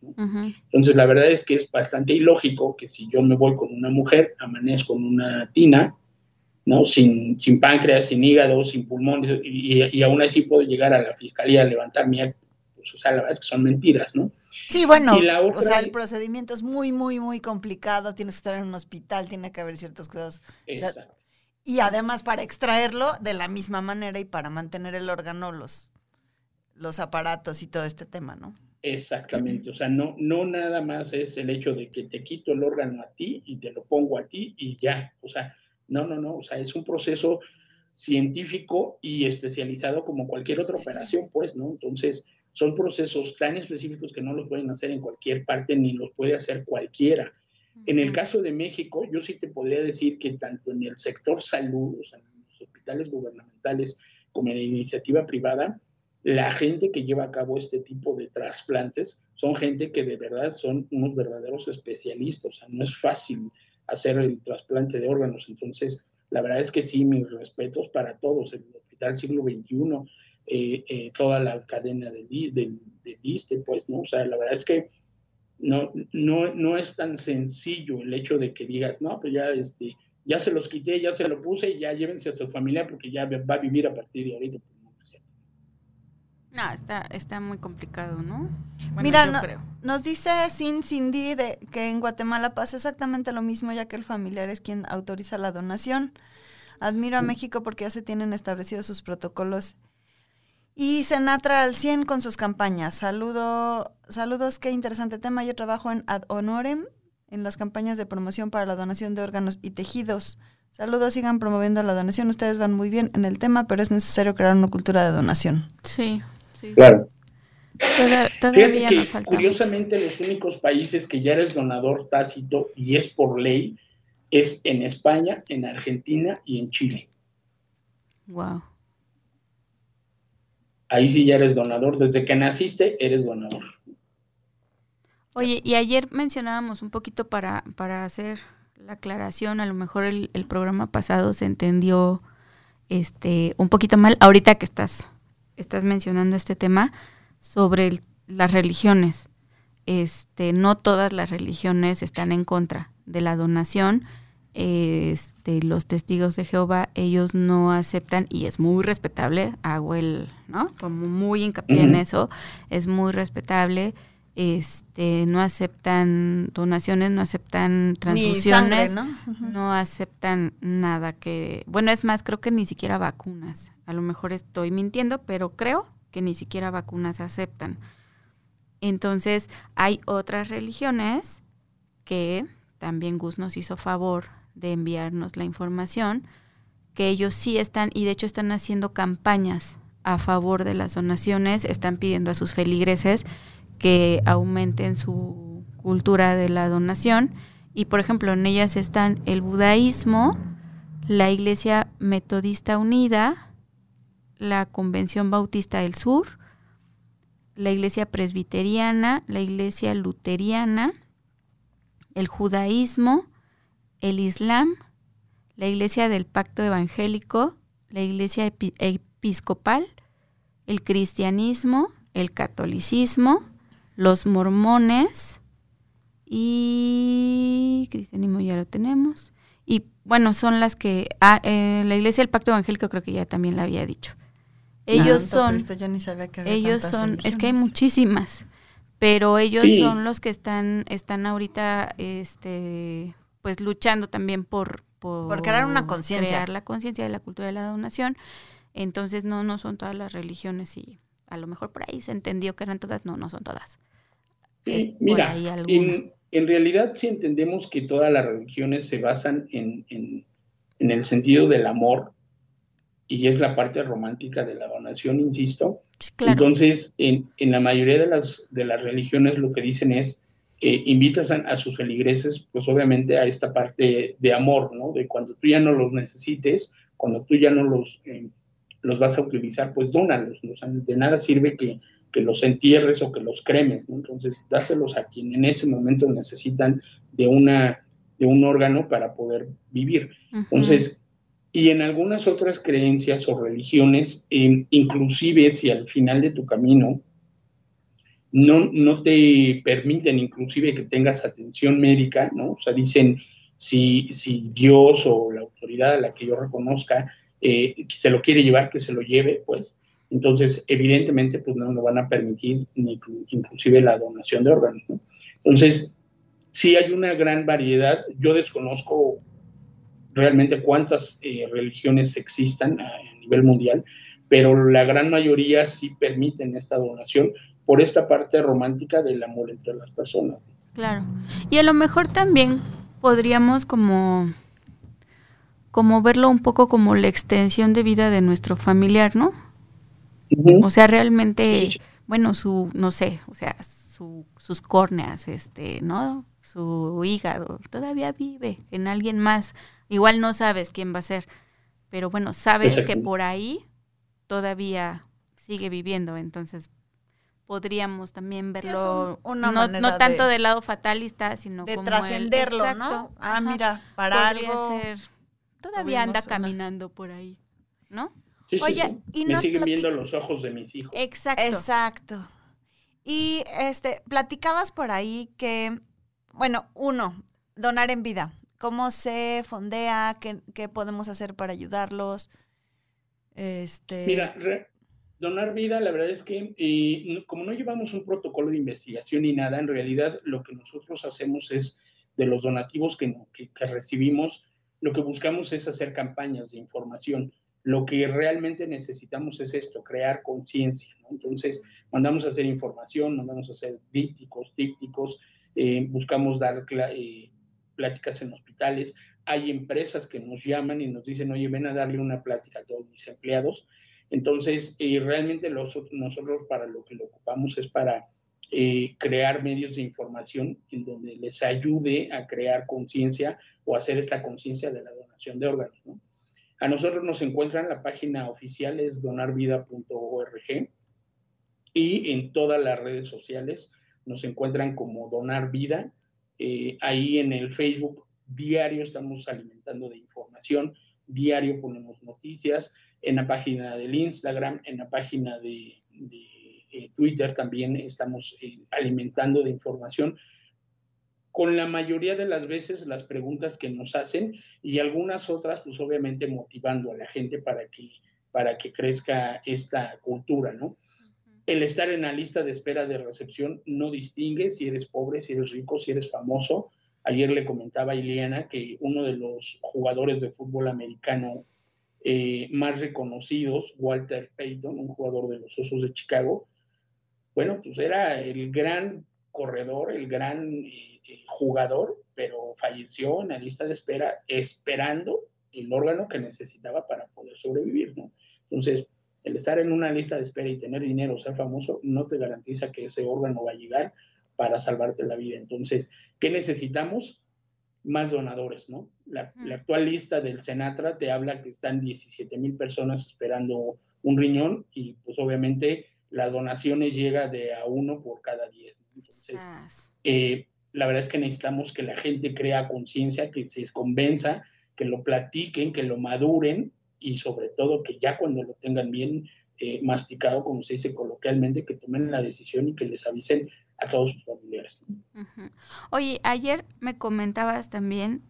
Speaker 4: Entonces, la verdad es que es bastante ilógico que si yo me voy con una mujer, amanezco en una tina, ¿no? Sin, sin páncreas, sin hígado, sin pulmón, y, aún así puedo llegar a la fiscalía a levantar mi. Pues, o sea, la verdad es que son mentiras, ¿no?
Speaker 3: Sí, bueno, o sea, el procedimiento es muy, muy, muy complicado, tienes que estar en un hospital, tiene que haber ciertos cuidados. y además para extraerlo de la misma manera y para mantener el órgano, los, los aparatos y todo este tema, ¿no?
Speaker 4: Exactamente, o sea, no, no nada más es el hecho de que te quito el órgano a ti y te lo pongo a ti y ya, o sea, no, no, no, o sea, es un proceso científico y especializado como cualquier otra operación, pues, ¿no? Entonces, son procesos tan específicos que no los pueden hacer en cualquier parte ni los puede hacer cualquiera. En el caso de México, yo sí te podría decir que tanto en el sector salud, o sea, en los hospitales gubernamentales, como en la iniciativa privada, la gente que lleva a cabo este tipo de trasplantes son gente que de verdad son unos verdaderos especialistas, o sea, no es fácil hacer el trasplante de órganos. Entonces, la verdad es que sí, mis respetos para todos, el Hospital Siglo XXI, eh, eh, toda la cadena de, de, de, pues, ¿no? O sea, la verdad es que no, no, no es tan sencillo el hecho de que digas, no, pues ya, este, ya se los quité, ya se lo puse, y ya llévense a su familia porque ya va a vivir a partir de ahorita.
Speaker 2: No, está, está muy complicado, ¿no?
Speaker 3: Mira, nos dice Sin Cindy de que en Guatemala pasa exactamente lo mismo, ya que el familiar es quien autoriza la donación. Admiro a México porque ya se tienen establecidos sus protocolos. Y Senatra al 100 con sus campañas. Saludo, saludos, qué interesante tema. Yo trabajo en Ad Honorem, en las campañas de promoción para la donación de órganos y tejidos. Saludos, sigan promoviendo la donación. Ustedes van muy bien en el tema, pero es necesario crear una cultura de donación.
Speaker 2: Sí,
Speaker 4: Claro. Fíjate que curiosamente los únicos países que ya eres donador tácito y es por ley es en España, en Argentina y en Chile.
Speaker 2: Wow.
Speaker 4: Ahí sí ya eres donador. Desde que naciste eres donador.
Speaker 2: Oye, y ayer mencionábamos un poquito para, para hacer la aclaración, a lo mejor el, el programa pasado se entendió este un poquito mal. Ahorita que estás, estás mencionando este tema, sobre las religiones. Este, no todas las religiones están en contra de la donación. Este, los testigos de Jehová, ellos no aceptan, y es muy respetable, hago el, ¿no? Como muy hincapié en eso, es muy respetable. Este, no aceptan donaciones, no aceptan transfusiones, ¿no? no aceptan nada que, bueno, es más, creo que ni siquiera vacunas. A lo mejor estoy mintiendo, pero creo que ni siquiera vacunas aceptan. Entonces, hay otras religiones que también Gus nos hizo favor de enviarnos la información, que ellos sí están, y de hecho están haciendo campañas a favor de las donaciones, están pidiendo a sus feligreses que aumenten su cultura de la donación. Y por ejemplo, en ellas están el budaísmo, la Iglesia Metodista Unida, la Convención Bautista del Sur, la Iglesia Presbiteriana, la Iglesia Luteriana, el judaísmo, el Islam, la Iglesia del Pacto Evangélico, la Iglesia Episcopal, el cristianismo, el catolicismo, los mormones y cristianismo ya lo tenemos. Y bueno, son las que ah, eh, la Iglesia del Pacto Evangélico creo que ya también la había dicho. Ellos son, ellos son, es que hay muchísimas, pero ellos son los que están, están ahorita, este, pues luchando también por,
Speaker 3: por, crear una conciencia,
Speaker 2: crear la conciencia de la cultura de la donación. Entonces no, no son todas las religiones y a lo mejor por ahí se entendió que eran todas, no, no son todas.
Speaker 4: mira, en, en, realidad sí entendemos que todas las religiones se basan en, en, en el sentido del amor y es la parte romántica de la donación, insisto. Entonces, en, en, la mayoría de las, de las religiones lo que dicen es, eh, invitas a, sus feligreses, pues obviamente a esta parte de amor, ¿no? De cuando tú ya no los necesites, cuando tú ya no los, eh, los vas a utilizar, pues dónalos. de nada sirve que, que, los entierres o que los cremes, ¿no? Entonces, dáselos a quien en ese momento necesitan de, una, de un órgano para poder vivir. Entonces, y en algunas otras creencias o religiones, eh, inclusive si al final de tu camino no, no te permiten inclusive que tengas atención médica, ¿no? O sea, dicen, si, si Dios o la autoridad a la que yo reconozca eh, se lo quiere llevar, que se lo lleve, pues, entonces evidentemente pues no nos van a permitir ni inclusive la donación de órganos, ¿no? Entonces, sí hay una gran variedad, yo desconozco realmente cuántas eh, religiones existan a, nivel mundial, pero la gran mayoría sí permiten esta donación por esta parte romántica del amor entre las personas.
Speaker 2: Claro. Y a lo mejor también podríamos como como verlo un poco como la extensión de vida de nuestro familiar, ¿no? O sea, realmente, bueno, su, no sé, o sea, su, sus córneas, este, ¿no? Su hígado, todavía vive en alguien más. Igual no sabes quién va a ser, pero bueno, sabes que por ahí todavía sigue viviendo, entonces podríamos también verlo no, tanto del lado fatalista, sino
Speaker 3: de
Speaker 2: como
Speaker 3: trascenderlo, ¿no? Ah, mira, para algo
Speaker 2: ser, todavía anda caminando por ahí, ¿no?
Speaker 4: Oye, y me siguen viendo los ojos de mis hijos.
Speaker 2: Exacto.
Speaker 3: Exacto. Y este platicabas por ahí que bueno, uno, donar en vida cómo se fondea, qué, podemos hacer para ayudarlos. Este...
Speaker 4: Mira, donar vida, la verdad es que como no llevamos un protocolo de investigación ni nada, en realidad lo que nosotros hacemos es de los donativos que, que, recibimos, lo que buscamos es hacer campañas de información. Lo que realmente necesitamos es esto, crear conciencia. Entonces, mandamos a hacer información, mandamos a hacer dípticos, dípticos, eh, buscamos dar eh, pláticas en hospitales, hay empresas que nos llaman y nos dicen, oye, ven a darle una plática a todos mis empleados. Entonces, eh, realmente nosotros para lo que lo ocupamos es para eh, crear medios de información en donde les ayude a crear conciencia o hacer esta conciencia de la donación de órganos. A nosotros nos encuentran, la página oficial es donarvida.org y en todas las redes sociales nos encuentran como Donar Vida. Eh, ahí en el Facebook diario estamos alimentando de información, diario ponemos noticias, en la página del Instagram, en la página de, eh, Twitter también estamos eh, alimentando de información con la mayoría de las veces las preguntas que nos hacen y algunas otras, pues obviamente motivando a la gente para que, para que crezca esta cultura, ¿no? El estar en la lista de espera de recepción no distingue si eres pobre, si eres rico, si eres famoso. Ayer le comentaba a Ileana que uno de los jugadores de fútbol americano eh, más reconocidos, Walter Payton, un jugador de los Osos de Chicago, bueno, pues era el gran corredor, el gran eh, eh, jugador, pero falleció en la lista de espera esperando el órgano que necesitaba para poder sobrevivir, ¿no? Entonces, el estar en una lista de espera y tener dinero, ser famoso, no te garantiza que ese órgano va a llegar para salvarte la vida. Entonces, ¿qué necesitamos? más donadores, ¿no? La, actual lista del Senatra te habla que están 17 mil personas esperando un riñón y pues obviamente las donaciones llega de a uno por cada 10. Entonces, eh, la verdad es que necesitamos que la gente crea conciencia, que se convenza, que lo platiquen, que lo maduren y sobre todo que ya cuando lo tengan bien eh, masticado, como se dice coloquialmente, que tomen la decisión y que les avisen a todos sus familiares.
Speaker 2: Oye, ayer me comentabas también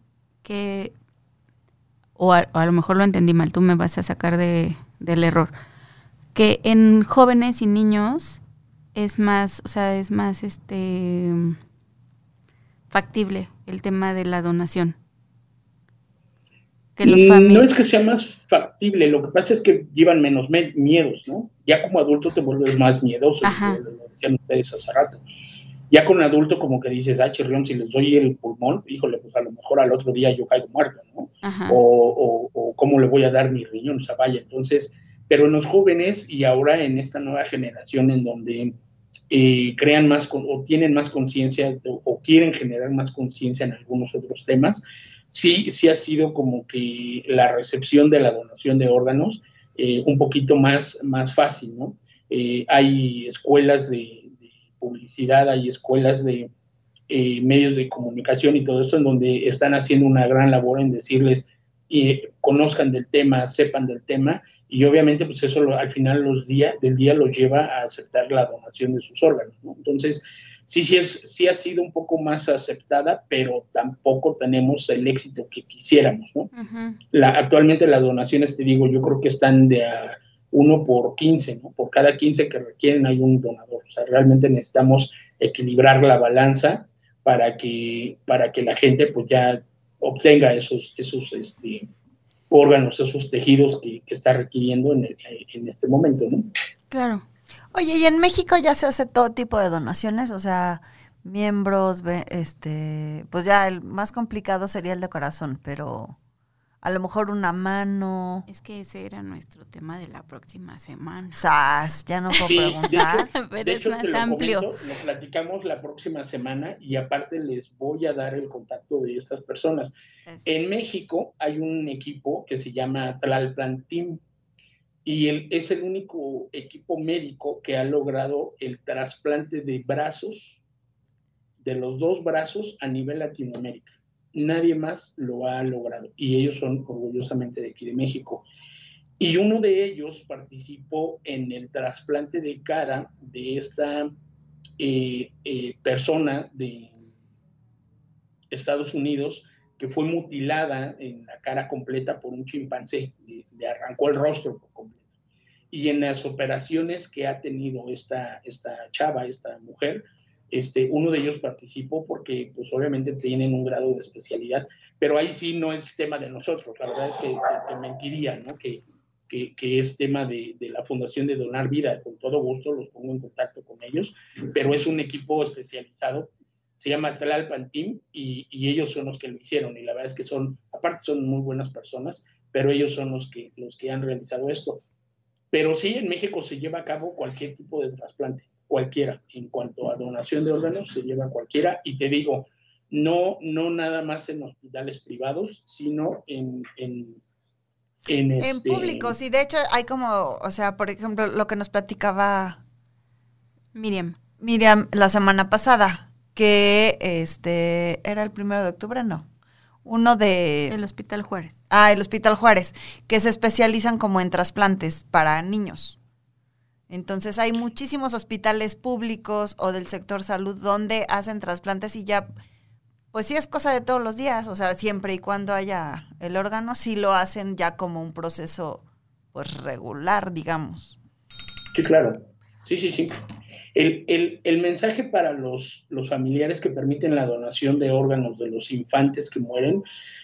Speaker 2: que, o a, lo mejor lo entendí mal, tú me vas a sacar de, del error, que en jóvenes y niños es más, o sea, es más este factible el tema de la donación.
Speaker 4: Que los mm, no es que sea más factible, lo que pasa es que llevan menos miedos, ¿no? Ya como adulto te vuelves más miedoso, lo decían ustedes hace rato. Ya con un adulto como que dices, ah, chirrión, si les doy el pulmón, híjole, pues a lo mejor al otro día yo caigo muerto, ¿no? O, o, cómo le voy a dar mi riñón, o sea, vaya, entonces, pero en los jóvenes y ahora en esta nueva generación en donde eh, crean más o tienen más conciencia o, quieren generar más conciencia en algunos otros temas, sí, sí ha sido como que la recepción de la donación de órganos eh, un poquito más, más fácil, ¿no? Eh, hay escuelas de, publicidad, hay escuelas de eh, medios de comunicación y todo esto en donde están haciendo una gran labor en decirles conozcan del tema, sepan del tema y obviamente pues eso al final los día, del día los lleva a aceptar la donación de sus órganos, ¿no? Entonces, sí, sí, es, sí ha sido un poco más aceptada, pero tampoco tenemos el éxito que quisiéramos, ¿no? la, actualmente las donaciones, te digo, yo creo que están de a uno por 15, ¿no? Por cada 15 que requieren hay un donador. O sea, realmente necesitamos equilibrar la balanza para que, para que la gente pues ya obtenga esos, esos este, órganos, esos tejidos que, que está requiriendo en, en este momento, ¿no?
Speaker 2: Claro.
Speaker 3: Oye, ¿y en México ya se hace todo tipo de donaciones? O sea, miembros, este, pues ya el más complicado sería el de corazón, pero a lo mejor una mano.
Speaker 2: Es que ese era nuestro tema de la próxima semana.
Speaker 3: ¡Sas! Ya no puedo preguntar.
Speaker 2: pero es más amplio.
Speaker 4: lo platicamos la próxima semana y aparte les voy a dar el contacto de estas personas. En México hay un equipo que se llama Tlalplan Team y es el único equipo médico que ha logrado el trasplante de brazos, de los dos brazos a nivel Latinoamérica. Nadie más lo ha logrado y ellos son orgullosamente de aquí de México. Y uno de ellos participó en el trasplante de cara de esta eh, eh, persona de Estados Unidos que fue mutilada en la cara completa por un chimpancé, le, arrancó el rostro por completo. Y en las operaciones que ha tenido esta, esta chava, esta mujer, este, uno de ellos participó porque pues obviamente tienen un grado de especialidad, pero ahí sí no es tema de nosotros, la verdad es que, te mentiría, ¿no? Que, que, es tema de, de, la Fundación de Donar Vida, con todo gusto los pongo en contacto con ellos, pero es un equipo especializado se llama Tlalpan Team y, y, ellos son los que lo hicieron y la verdad es que son, aparte son muy buenas personas, pero ellos son los que, los que han realizado esto. Pero sí, en México se lleva a cabo cualquier tipo de trasplante, cualquiera. En cuanto a donación de órganos, se lleva cualquiera. Y te digo, no, no nada más en hospitales privados, sino en... En,
Speaker 3: en, este, públicos. Y de hecho hay como, o sea, por ejemplo, lo que nos platicaba
Speaker 2: Miriam.
Speaker 3: Miriam la semana pasada, que este era el primero de octubre, no. Uno de...
Speaker 2: El Hospital Juárez.
Speaker 3: Ah, el Hospital Juárez, que se especializan como en trasplantes para niños. Entonces hay muchísimos hospitales públicos o del sector salud donde hacen trasplantes y ya pues sí es cosa de todos los días, o sea, siempre y cuando haya el órgano, sí lo hacen ya como un proceso pues regular, digamos.
Speaker 4: Sí, claro. Sí, sí, sí. El, mensaje para los, los familiares que permiten la donación de órganos de los infantes que mueren,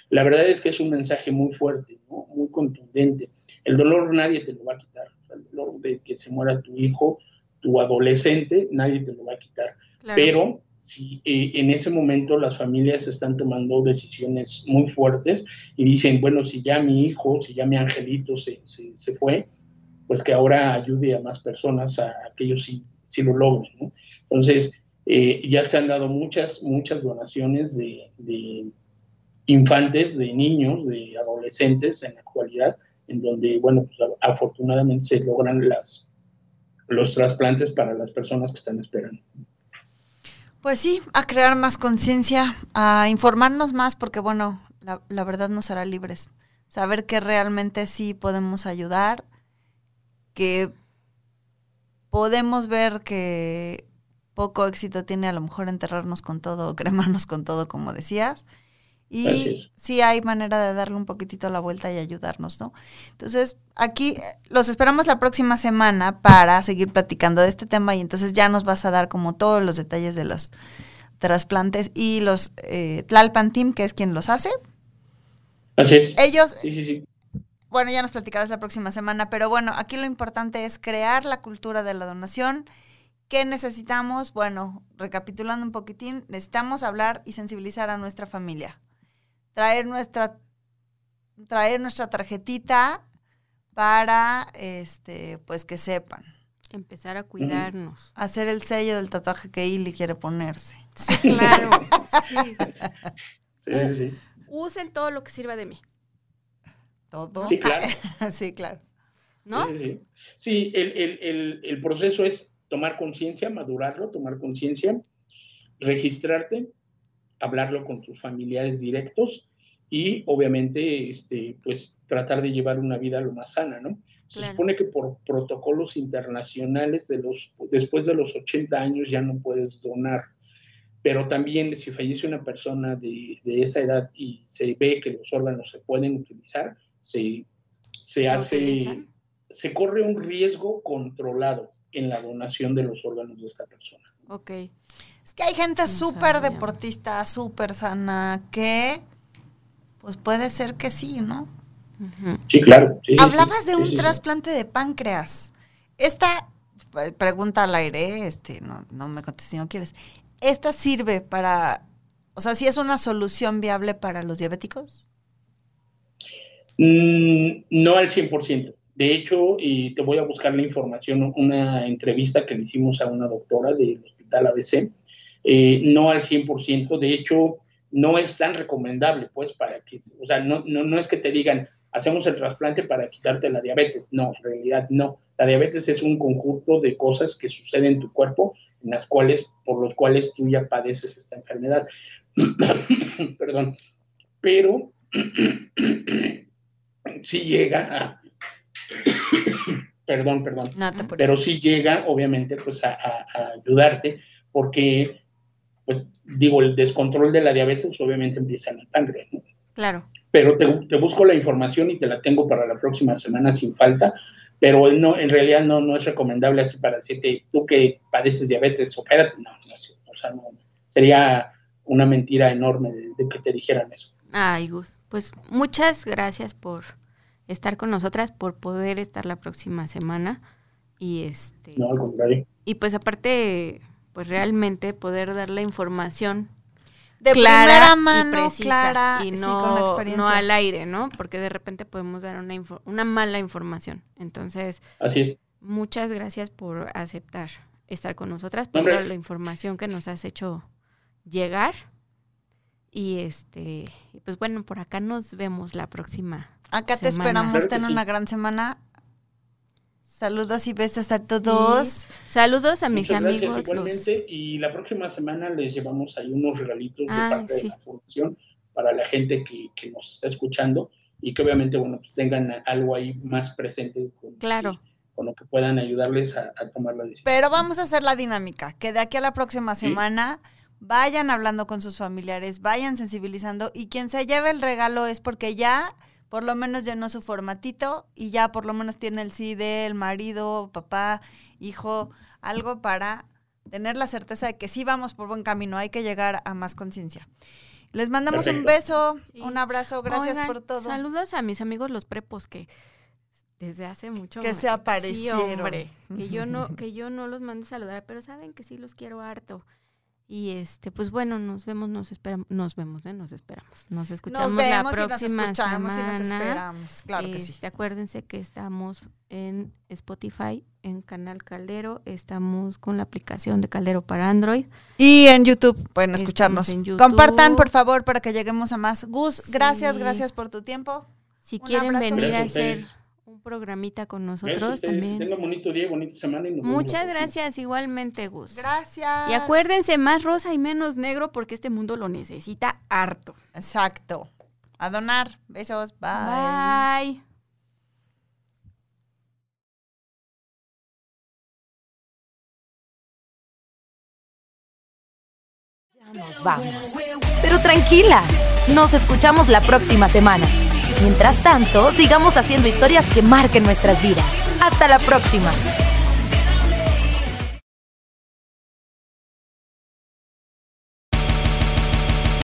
Speaker 4: la verdad es que es un mensaje muy fuerte, muy contundente. El dolor nadie te lo va a quitar. El dolor de que se muera tu hijo, tu adolescente, nadie te lo va a quitar. Pero si eh, en ese momento las familias están tomando decisiones muy fuertes y dicen, bueno, si ya mi hijo, si ya mi angelito se, se, fue, pues que ahora ayude a más personas a, que ellos sí, sí lo logren. ¿no? Entonces, eh, ya se han dado muchas, muchas donaciones de, de, infantes, de niños, de adolescentes en la actualidad, en donde, bueno, pues, afortunadamente se logran las, los trasplantes para las personas que están esperando.
Speaker 3: Pues sí, a crear más conciencia, a informarnos más, porque bueno, la, verdad nos hará libres. Saber que realmente sí podemos ayudar, que podemos ver que poco éxito tiene a lo mejor enterrarnos con todo o cremarnos con todo, como decías, y sí hay manera de darle un poquitito la vuelta y ayudarnos, ¿no? Entonces, aquí eh, los esperamos la próxima semana para seguir platicando de este tema y entonces ya nos vas a dar como todos los detalles de los trasplantes y los eh, Tlalpan Team, que es quien los hace.
Speaker 4: Así es.
Speaker 3: Ellos,
Speaker 4: sí, sí, sí.
Speaker 3: Bueno, ya nos platicarás la próxima semana, pero bueno, aquí lo importante es crear la cultura de la donación. ¿Qué necesitamos? Bueno, recapitulando un poquitín, necesitamos hablar y sensibilizar a nuestra familia traer nuestra, traer nuestra tarjetita para este, pues que sepan.
Speaker 2: Empezar a cuidarnos.
Speaker 3: Hacer el sello del tatuaje que Ili quiere ponerse.
Speaker 2: Sí, claro. sí.
Speaker 4: Sí, sí,
Speaker 2: Usen todo lo que sirva de mí.
Speaker 3: ¿Todo?
Speaker 4: Sí, claro.
Speaker 3: sí, claro.
Speaker 2: ¿No?
Speaker 4: Sí, sí, sí. el, el, el, el proceso es tomar conciencia, madurarlo, tomar conciencia, registrarte, hablarlo con tus familiares directos y obviamente este, pues tratar de llevar una vida lo más sana, ¿no? Se supone que por protocolos internacionales de los, después de los 80 años ya no puedes donar, pero también si fallece una persona de, de esa edad y se ve que los órganos se pueden utilizar, se, se hace, se corre un riesgo controlado en la donación de los órganos de esta persona.
Speaker 2: Ok.
Speaker 3: Es que hay gente súper deportista, súper sana, que pues puede ser que sí, ¿no?
Speaker 4: Sí, claro.
Speaker 3: Hablabas de un trasplante de páncreas. Esta eh, pregunta al aire, este, no, no me contestes si no quieres. ¿Esta sirve para, o sea, si es una solución viable para los diabéticos?
Speaker 4: Mm, no al 100%. De hecho, y te voy a buscar la información, una entrevista que le hicimos a una doctora del Hospital ABC, eh, no al 100%, de hecho, no es tan recomendable, pues, para que, o sea, no, no, no es que te digan, hacemos el trasplante para quitarte la diabetes, no, en realidad no. La diabetes es un conjunto de cosas que suceden en tu cuerpo, en las cuales, por los cuales tú ya padeces esta enfermedad. Perdón. Pero si llega a... perdón, perdón. pero sí llega, obviamente, pues a, a ayudarte, porque pues digo, el descontrol de la diabetes obviamente empieza en el páncreas, ¿no?
Speaker 2: Claro.
Speaker 4: Pero te, busco la información y te la tengo para la próxima semana sin falta, pero no, en realidad no, no es recomendable así para decirte, tú que padeces diabetes, opérate, no, no, o sea, no, sería una mentira enorme de, que te dijeran eso.
Speaker 2: Ay, Gus, pues muchas gracias por estar con nosotras, por poder estar la próxima semana y este...
Speaker 4: No, al contrario.
Speaker 2: Y pues aparte pues realmente poder dar la información
Speaker 3: De
Speaker 2: clara
Speaker 3: primera
Speaker 2: y
Speaker 3: mano,
Speaker 2: precisa,
Speaker 3: clara,
Speaker 2: y
Speaker 3: sí,
Speaker 2: no,
Speaker 3: con la experiencia.
Speaker 2: no al aire, ¿no? Porque de repente podemos dar una, info- una mala información. Entonces,
Speaker 4: Así es.
Speaker 2: muchas gracias por aceptar estar con nosotras, por toda la información que nos has hecho llegar. Y este, pues bueno, por acá nos vemos la próxima.
Speaker 3: Acá te
Speaker 2: semana.
Speaker 3: esperamos, ten
Speaker 4: sí.
Speaker 3: una gran semana. Saludos y besos a todos.
Speaker 2: Saludos a mis
Speaker 4: Muchas gracias
Speaker 2: amigos. los-
Speaker 4: igualmente. Y la próxima semana les llevamos ahí unos regalitos de
Speaker 2: Ay,
Speaker 4: parte
Speaker 2: sí.
Speaker 4: de la fundación para la gente que, que nos está escuchando y que obviamente, bueno, pues tengan algo ahí más presente con,
Speaker 2: Claro.
Speaker 4: con lo que puedan ayudarles a, a tomar la decisión.
Speaker 3: Pero vamos a hacer la dinámica, que de aquí a la próxima
Speaker 4: Sí.
Speaker 3: Vayan hablando con sus familiares, vayan sensibilizando y quien se lleve el regalo es porque ya por lo menos llenó su formatito y ya por lo menos tiene el sí del marido, papá, hijo, algo para tener la certeza de que sí vamos por buen camino, hay que llegar a más conciencia. Les mandamos un beso,
Speaker 2: Sí.
Speaker 3: un abrazo, gracias
Speaker 2: Oigan,
Speaker 3: por todo.
Speaker 2: Saludos a mis amigos los prepos que desde hace mucho
Speaker 3: Que se aparecieron.
Speaker 2: Sí, hombre, que yo no que yo no los mando a saludar, pero saben que sí los quiero harto. Y este, pues bueno, nos vemos, nos esperamos, nos vemos, ¿eh? nos esperamos. Nos escuchamos
Speaker 3: Nos
Speaker 2: la
Speaker 3: vemos y nos
Speaker 2: próxima
Speaker 3: escuchamos y
Speaker 2: semana.
Speaker 3: nos esperamos, claro que sí.
Speaker 2: Este, Acuérdense que estamos en Spotify, en Canal Caldero, estamos con la aplicación de Caldero para Android.
Speaker 3: Y en YouTube pueden escucharnos.
Speaker 2: en YouTube.
Speaker 3: Compartan, por favor, para que lleguemos a más. Gus, gracias,
Speaker 2: Sí.
Speaker 3: gracias por tu tiempo.
Speaker 2: Si
Speaker 3: Un
Speaker 2: quieren
Speaker 3: abrazo.
Speaker 2: venir a
Speaker 4: Gracias a
Speaker 2: hacer
Speaker 4: ustedes.
Speaker 2: Un programita con nosotros
Speaker 4: ustedes. Que
Speaker 2: también.
Speaker 4: tengan bonito día, bonita semana. Y nos vemos
Speaker 2: Muchas gracias, igualmente, Gus.
Speaker 3: Gracias.
Speaker 2: Y acuérdense, más rosa y menos negro porque este mundo lo necesita harto.
Speaker 3: Exacto. A donar. Besos. Bye.
Speaker 2: Bye.
Speaker 1: Nos vamos. Pero tranquila, nos escuchamos la próxima semana. Mientras tanto, sigamos haciendo historias que marquen nuestras vidas. Hasta la próxima.